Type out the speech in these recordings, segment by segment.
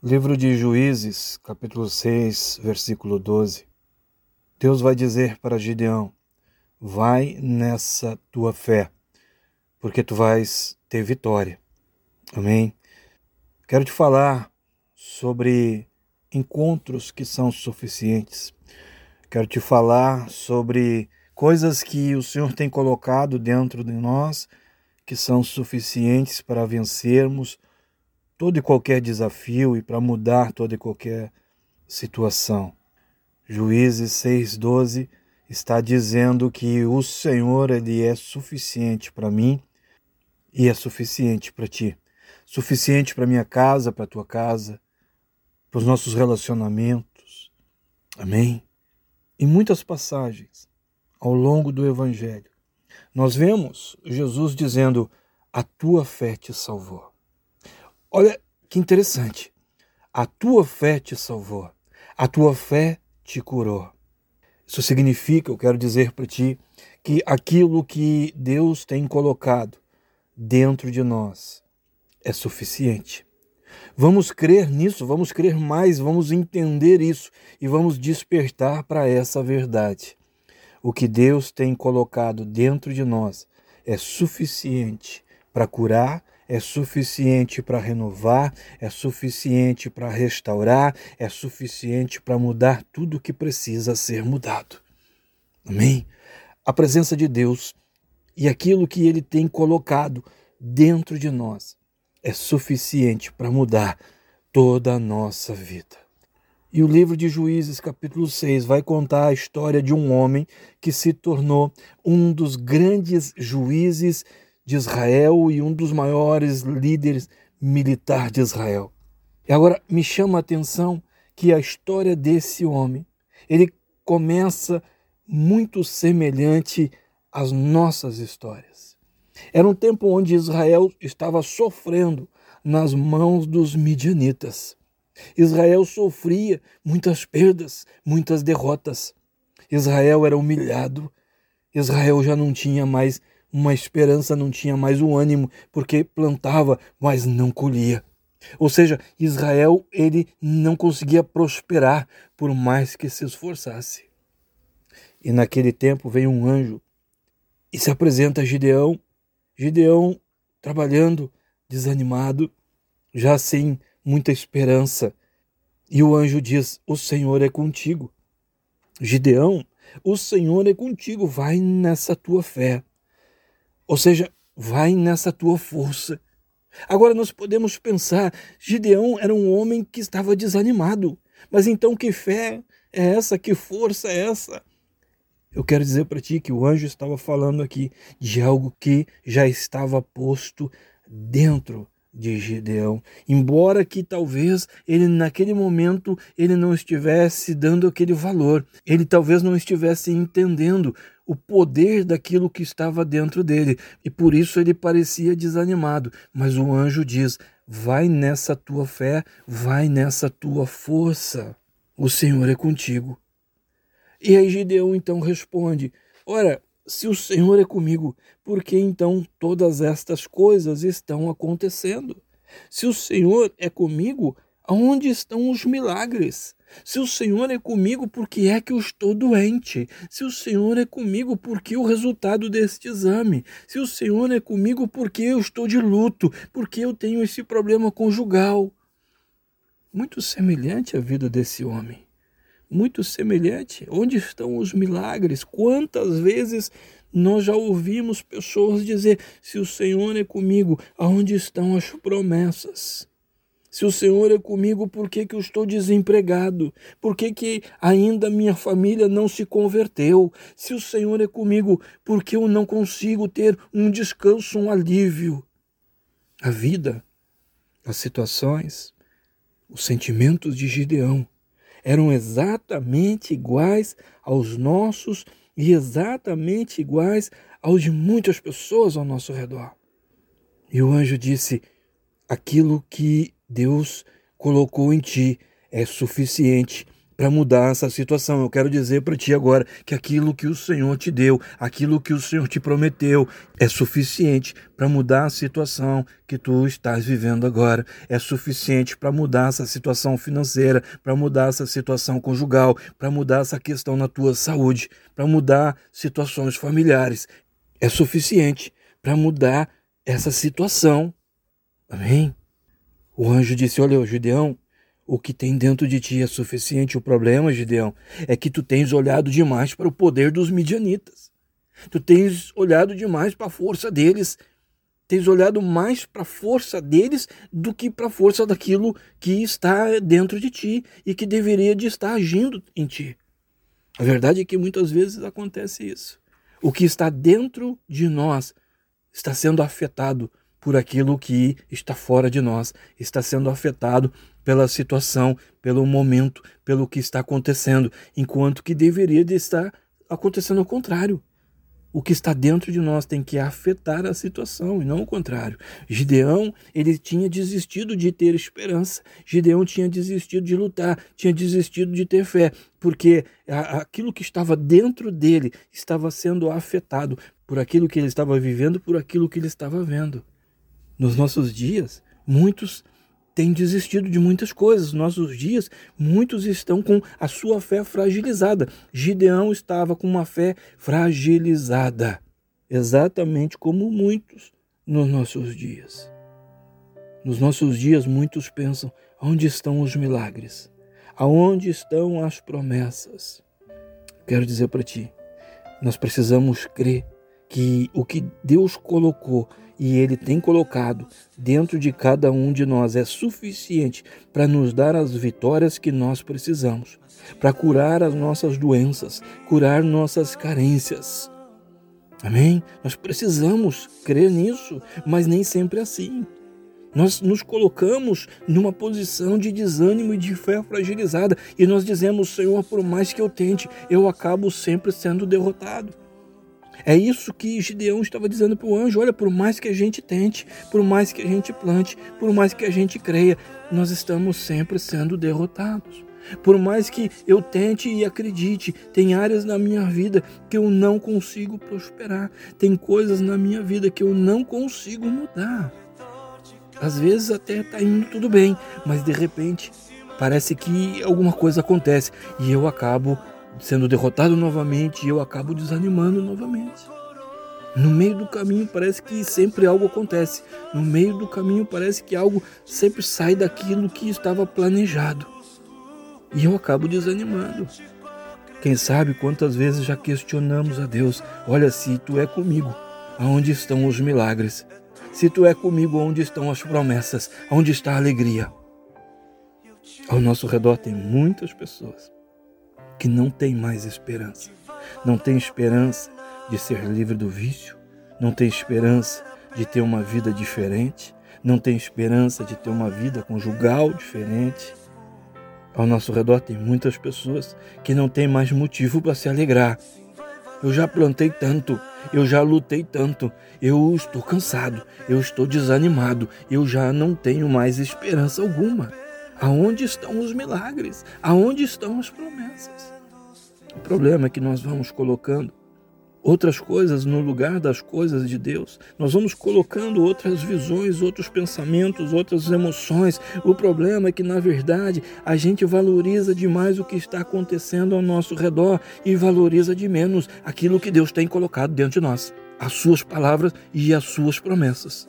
Livro de Juízes, capítulo 6, versículo 12. Deus vai dizer para Gideão: Vai nessa tua fé, porque tu vais ter vitória. Amém? Quero te falar sobre encontros que são suficientes. Quero te falar sobre coisas que o Senhor tem colocado dentro de nós que são suficientes para vencermos todo e qualquer desafio e para mudar toda e qualquer situação. Juízes 6:12 está dizendo que o Senhor ele é suficiente para mim e é suficiente para ti. Suficiente para minha casa, para tua casa, para os nossos relacionamentos. Amém. Em muitas passagens ao longo do evangelho, nós vemos Jesus dizendo: "A tua fé te salvou". Olha que interessante. A tua fé te salvou. A tua fé te curou. Isso significa, eu quero dizer para ti, que aquilo que Deus tem colocado dentro de nós é suficiente. Vamos crer nisso, vamos crer mais, vamos entender isso e vamos despertar para essa verdade. O que Deus tem colocado dentro de nós é suficiente para curar, é suficiente para renovar, é suficiente para restaurar, é suficiente para mudar tudo o que precisa ser mudado. Amém? A presença de Deus e aquilo que Ele tem colocado dentro de nós é suficiente para mudar toda a nossa vida. E o livro de Juízes, capítulo 6, vai contar a história de um homem que se tornou um dos grandes juízes de Israel e um dos maiores líderes militares de Israel. E agora me chama a atenção que a história desse homem, ele começa muito semelhante às nossas histórias. Era um tempo onde Israel estava sofrendo nas mãos dos midianitas. Israel sofria muitas perdas, muitas derrotas. Israel era humilhado. Israel já não tinha mais uma esperança, não tinha mais o ânimo, porque plantava, mas não colhia. Ou seja, Israel ele não conseguia prosperar por mais que se esforçasse. E naquele tempo veio um anjo e se apresenta a Gideão. Gideão trabalhando, desanimado, já sem muita esperança. E o anjo diz: O Senhor é contigo. Gideão, o Senhor é contigo, vai nessa tua fé. Ou seja, vai nessa tua força. Agora nós podemos pensar: Gideão era um homem que estava desanimado. Mas então que fé é essa? Que força é essa? Eu quero dizer para ti que o anjo estava falando aqui de algo que já estava posto dentro de Gideão, embora que talvez ele naquele momento ele não estivesse dando aquele valor, ele talvez não estivesse entendendo o poder daquilo que estava dentro dele, e por isso ele parecia desanimado, mas o anjo diz: "Vai nessa tua fé, vai nessa tua força. O Senhor é contigo." E aí Gideão então responde: Ora, se o Senhor é comigo, por que então todas estas coisas estão acontecendo? Se o Senhor é comigo, aonde estão os milagres? Se o Senhor é comigo, por que é que eu estou doente? Se o Senhor é comigo, por que o resultado deste exame? Se o Senhor é comigo, por que eu estou de luto? Por que eu tenho esse problema conjugal? Muito semelhante à vida desse homem muito semelhante. Onde estão os milagres? Quantas vezes nós já ouvimos pessoas dizer: se o Senhor é comigo, aonde estão as promessas? Se o Senhor é comigo, por que, que eu estou desempregado? Por que, que ainda minha família não se converteu? Se o Senhor é comigo, por que eu não consigo ter um descanso, um alívio? A vida, as situações, os sentimentos de Gideão eram exatamente iguais aos nossos e exatamente iguais aos de muitas pessoas ao nosso redor. E o anjo disse: Aquilo que Deus colocou em ti é suficiente para mudar essa situação. Eu quero dizer para ti agora que aquilo que o Senhor te deu, aquilo que o Senhor te prometeu, é suficiente para mudar a situação que tu estás vivendo agora. É suficiente para mudar essa situação financeira, para mudar essa situação conjugal, para mudar essa questão na tua saúde, para mudar situações familiares. É suficiente para mudar essa situação. Amém? O anjo disse: Olha, Gideão, o que tem dentro de ti é suficiente. O problema, Gideão, é que tu tens olhado demais para o poder dos midianitas. Tu tens olhado demais para a força deles. Tens olhado mais para a força deles do que para a força daquilo que está dentro de ti e que deveria de estar agindo em ti. A verdade é que muitas vezes acontece isso. O que está dentro de nós está sendo afetado por aquilo que está fora de nós, está sendo afetado pela situação, pelo momento, pelo que está acontecendo, enquanto que deveria de estar acontecendo ao contrário. O que está dentro de nós tem que afetar a situação e não o contrário. Gideão, ele tinha desistido de ter esperança. Gideão tinha desistido de lutar, tinha desistido de ter fé, porque aquilo que estava dentro dele estava sendo afetado por aquilo que ele estava vivendo, por aquilo que ele estava vendo. Nos nossos dias, muitos têm desistido de muitas coisas. Nos nossos dias, muitos estão com a sua fé fragilizada. Gideão estava com uma fé fragilizada, exatamente como muitos nos nossos dias. Nos nossos dias, muitos pensam: onde estão os milagres? Aonde estão as promessas? Quero dizer para ti, nós precisamos crer que o que Deus colocou e Ele tem colocado dentro de cada um de nós é suficiente para nos dar as vitórias que nós precisamos, para curar as nossas doenças, curar nossas carências. Amém? Nós precisamos crer nisso, mas nem sempre é assim. Nós nos colocamos numa posição de desânimo e de fé fragilizada e nós dizemos, Senhor, por mais que eu tente, eu acabo sempre sendo derrotado. É isso que Gideão estava dizendo para o anjo: olha, por mais que a gente tente, por mais que a gente plante, por mais que a gente creia, nós estamos sempre sendo derrotados. Por mais que eu tente e acredite, tem áreas na minha vida que eu não consigo prosperar, tem coisas na minha vida que eu não consigo mudar. Às vezes até está indo tudo bem, mas de repente parece que alguma coisa acontece e eu acabo sendo derrotado novamente e eu acabo desanimando novamente. No meio do caminho parece que sempre algo acontece. No meio do caminho parece que algo sempre sai daquilo que estava planejado. E eu acabo desanimando. Quem sabe quantas vezes já questionamos a Deus: olha, se tu é comigo, aonde estão os milagres? Se tu é comigo, onde estão as promessas? Onde está a alegria? Ao nosso redor tem muitas pessoas que não tem mais esperança. Não tem esperança de ser livre do vício, não tem esperança de ter uma vida diferente, não tem esperança de ter uma vida conjugal diferente. Ao nosso redor tem muitas pessoas que não têm mais motivo para se alegrar. Eu já plantei tanto, eu já lutei tanto, eu estou cansado, eu estou desanimado, eu já não tenho mais esperança alguma. Aonde estão os milagres? Aonde estão as promessas? O problema é que nós vamos colocando outras coisas no lugar das coisas de Deus. Nós vamos colocando outras visões, outros pensamentos, outras emoções. O problema é que, na verdade, a gente valoriza demais o que está acontecendo ao nosso redor e valoriza de menos aquilo que Deus tem colocado dentro de nós, as suas palavras e as suas promessas.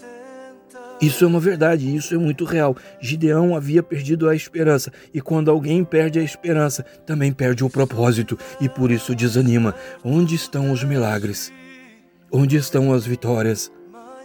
Isso é uma verdade, isso é muito real. Gideão havia perdido a esperança, e quando alguém perde a esperança, também perde o propósito, e por isso desanima. Onde estão os milagres? Onde estão as vitórias?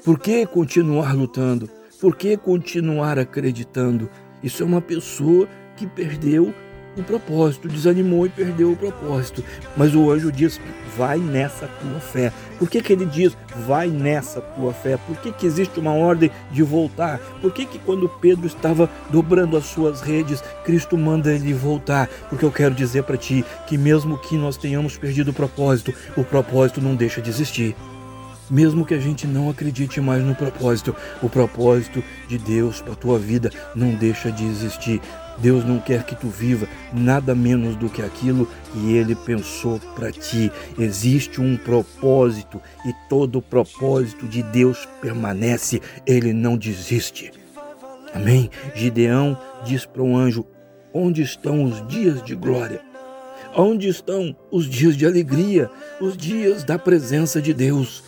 Por que continuar lutando? Por que continuar acreditando? Isso é uma pessoa que perdeu o propósito, desanimou e perdeu o propósito. Mas o anjo diz: vai nessa tua fé. Por que, que ele diz: vai nessa tua fé? Por que, que existe uma ordem de voltar? Por que, que quando Pedro estava dobrando as suas redes, Cristo manda ele voltar? Porque eu quero dizer para ti que, mesmo que nós tenhamos perdido o propósito, o propósito não deixa de existir. Mesmo que a gente não acredite mais no propósito, o propósito de Deus para a tua vida não deixa de existir. Deus não quer que tu viva nada menos do que aquilo que ele pensou para ti. Existe um propósito e todo o propósito de Deus permanece, ele não desiste. Amém? Gideão diz para o anjo: Onde estão os dias de glória? Onde estão os dias de alegria, os dias da presença de Deus?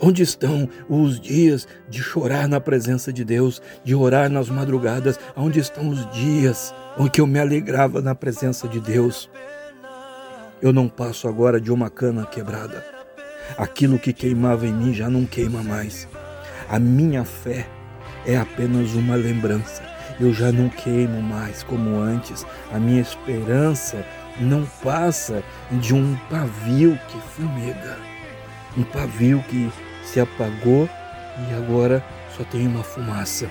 Onde estão os dias de chorar na presença de Deus, de orar nas madrugadas? Onde estão os dias em que eu me alegrava na presença de Deus? Eu não passo agora de uma cana quebrada. Aquilo que queimava em mim já não queima mais. A minha fé é apenas uma lembrança. Eu já não queimo mais como antes. A minha esperança não passa de um pavio que fumega. Um pavio que se apagou e agora só tem uma fumaça.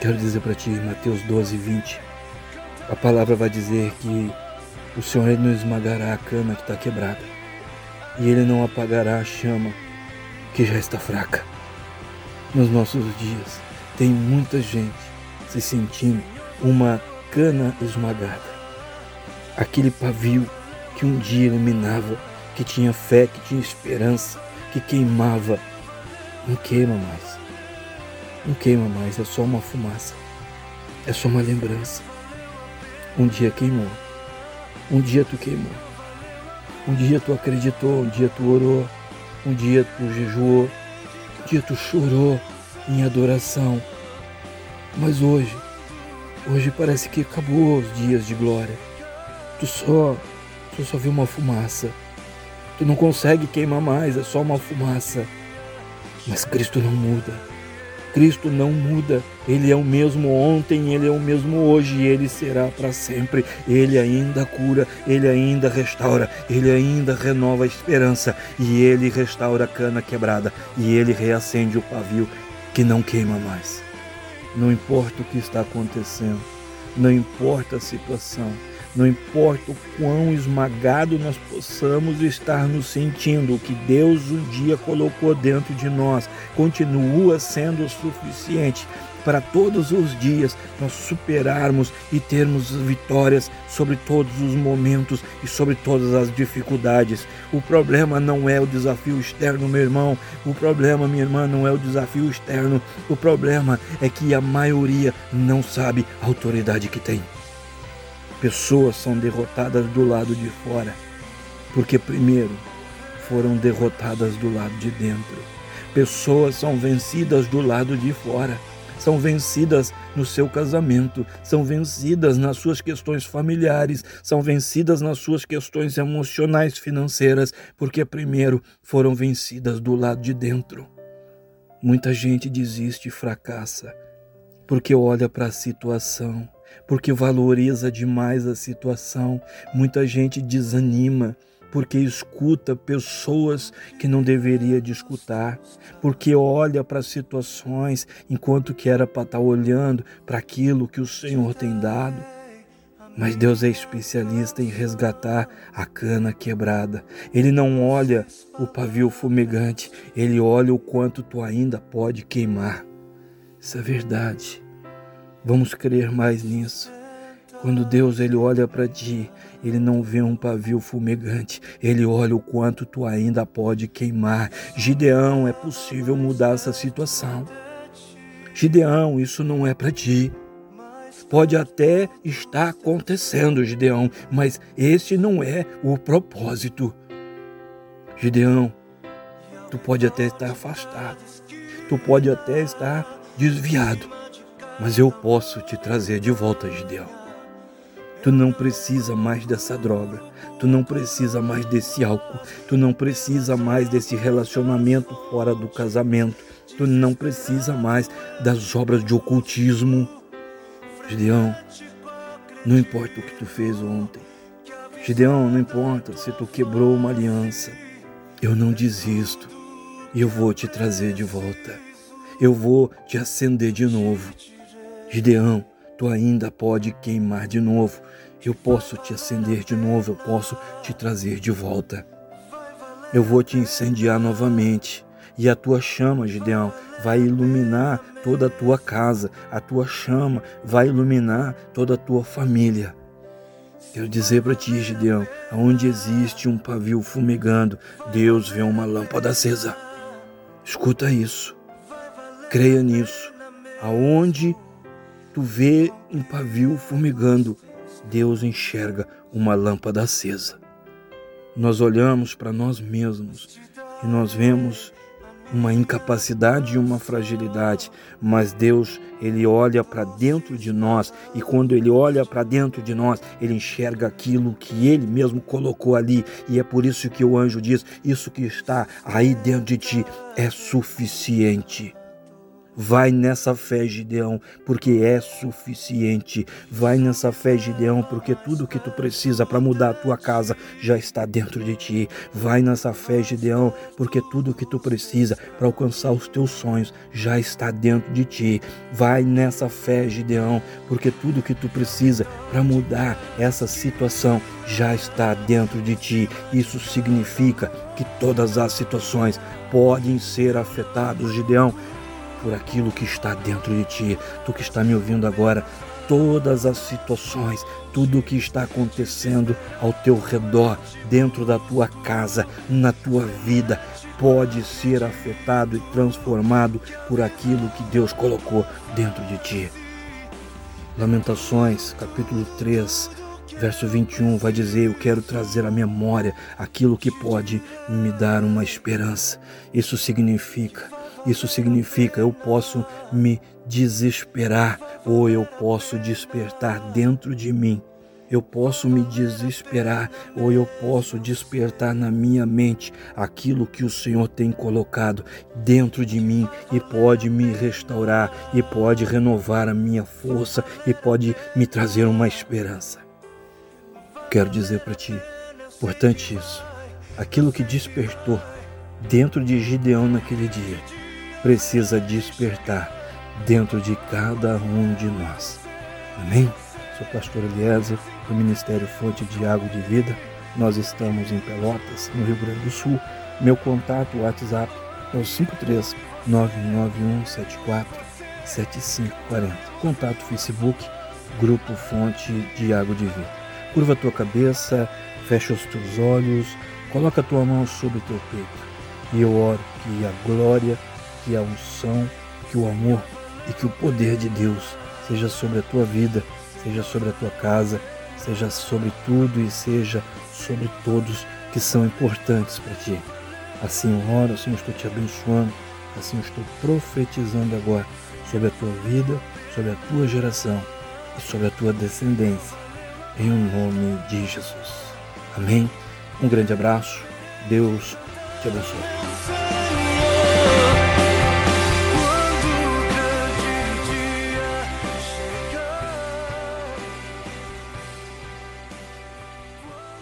Quero dizer para ti, Mateus 12, 20, a palavra vai dizer que o Senhor não esmagará a cana que está quebrada e Ele não apagará a chama que já está fraca. Nos nossos dias, tem muita gente se sentindo uma cana esmagada. Aquele pavio que um dia iluminava, que tinha fé, que tinha esperança, que queimava, não queima mais. Não queima mais, é só uma fumaça. É só uma lembrança. Um dia queimou. Um dia tu queimou. Um dia tu acreditou, um dia tu orou, um dia tu jejuou, um dia tu chorou em adoração. Mas hoje, hoje parece que acabou os dias de glória. Tu só, tu só viu uma fumaça. Tu não consegue queimar mais, é só uma fumaça. Mas Cristo não muda. Cristo não muda. Ele é o mesmo ontem, ele é o mesmo hoje e ele será para sempre. Ele ainda cura, ele ainda restaura, ele ainda renova a esperança e ele restaura a cana quebrada e ele reacende o pavio que não queima mais. Não importa o que está acontecendo, não importa a situação, não importa o quão esmagado nós possamos estar nos sentindo, o que Deus um dia colocou dentro de nós continua sendo suficiente para todos os dias nós superarmos e termos vitórias sobre todos os momentos e sobre todas as dificuldades. O problema não é o desafio externo, meu irmão. O problema, minha irmã, não é o desafio externo. O problema é que a maioria não sabe a autoridade que tem. Pessoas são derrotadas do lado de fora, porque primeiro foram derrotadas do lado de dentro. Pessoas são vencidas do lado de fora, são vencidas no seu casamento, são vencidas nas suas questões familiares, são vencidas nas suas questões emocionais, financeiras, porque primeiro foram vencidas do lado de dentro. Muita gente desiste e fracassa porque olha para a situação porque valoriza demais a situação. Muita gente desanima porque escuta pessoas que não deveria de escutar, porque olha para situações enquanto que era para estar tá olhando para aquilo que o Senhor tem dado. Mas Deus é especialista em resgatar a cana quebrada. Ele não olha o pavio fumegante, ele olha o quanto tu ainda pode queimar. Isso é verdade. Vamos crer mais nisso. Quando Deus ele olha para ti, ele não vê um pavio fumegante, ele olha o quanto tu ainda pode queimar. Gideão, é possível mudar essa situação. Gideão, isso não é para ti. Pode até estar acontecendo, Gideão, mas esse não é o propósito. Gideão, tu pode até estar afastado, tu pode até estar desviado, mas eu posso te trazer de volta, Gideão. Tu não precisa mais dessa droga, tu não precisa mais desse álcool, tu não precisa mais desse relacionamento fora do casamento, tu não precisa mais das obras de ocultismo. Gideão, não importa o que tu fez ontem. Gideão, não importa se tu quebrou uma aliança. Eu não desisto eu vou te trazer de volta. Eu vou te acender de novo. Gideão, tu ainda pode queimar de novo. Eu posso te acender de novo, eu posso te trazer de volta. Eu vou te incendiar novamente. E a tua chama, Gideão, vai iluminar toda a tua casa, a tua chama vai iluminar toda a tua família. Quero dizer para ti, Gideão, aonde existe um pavio fumegando, Deus vê uma lâmpada acesa. Escuta isso. Creia nisso. Aonde tu vê um pavio fumegando, Deus enxerga uma lâmpada acesa. Nós olhamos para nós mesmos e nós vemos uma incapacidade e uma fragilidade, mas Deus, ele olha para dentro de nós e quando ele olha para dentro de nós, ele enxerga aquilo que ele mesmo colocou ali, e é por isso que o anjo diz: Isso que está aí dentro de ti é suficiente. Vai nessa fé, Gideão, porque é suficiente. Vai nessa fé, Gideão, porque tudo que tu precisa para mudar a tua casa já está dentro de ti. Vai nessa fé, Gideão, porque tudo que tu precisa para alcançar os teus sonhos já está dentro de ti. Vai nessa fé, Gideão, porque tudo que tu precisa para mudar essa situação já está dentro de ti. Isso significa que todas as situações podem ser afetadas, Gideão, por aquilo que está dentro de ti. Tu que está me ouvindo agora, todas as situações, tudo o que está acontecendo ao teu redor, dentro da tua casa, na tua vida, pode ser afetado e transformado por aquilo que Deus colocou dentro de ti. Lamentações, capítulo 3, verso 21 vai dizer: Eu quero trazer à memória aquilo que pode me dar uma esperança. Isso significa isso significa eu posso me desesperar ou eu posso despertar dentro de mim. Eu posso me desesperar ou eu posso despertar na minha mente aquilo que o Senhor tem colocado dentro de mim e pode me restaurar e pode renovar a minha força e pode me trazer uma esperança. Quero dizer para ti, importante isso, aquilo que despertou dentro de Gideão naquele dia precisa despertar dentro de cada um de nós. Amém? Sou pastor Eliezer, do Ministério Fonte de Água de Vida. Nós estamos em Pelotas, no Rio Grande do Sul. Meu contato WhatsApp é o 53 99174 7540. Contato Facebook, Grupo Fonte de Água de Vida. Curva a tua cabeça, fecha os teus olhos, coloca a tua mão sobre o teu peito. E eu oro que a glória que a unção, que o amor e que o poder de Deus seja sobre a tua vida, seja sobre a tua casa, seja sobre tudo e seja sobre todos que são importantes para ti. Assim eu oro, assim eu estou te abençoando, assim eu estou profetizando agora sobre a tua vida, sobre a tua geração e sobre a tua descendência, em o nome de Jesus. Amém? Um grande abraço, Deus te abençoe.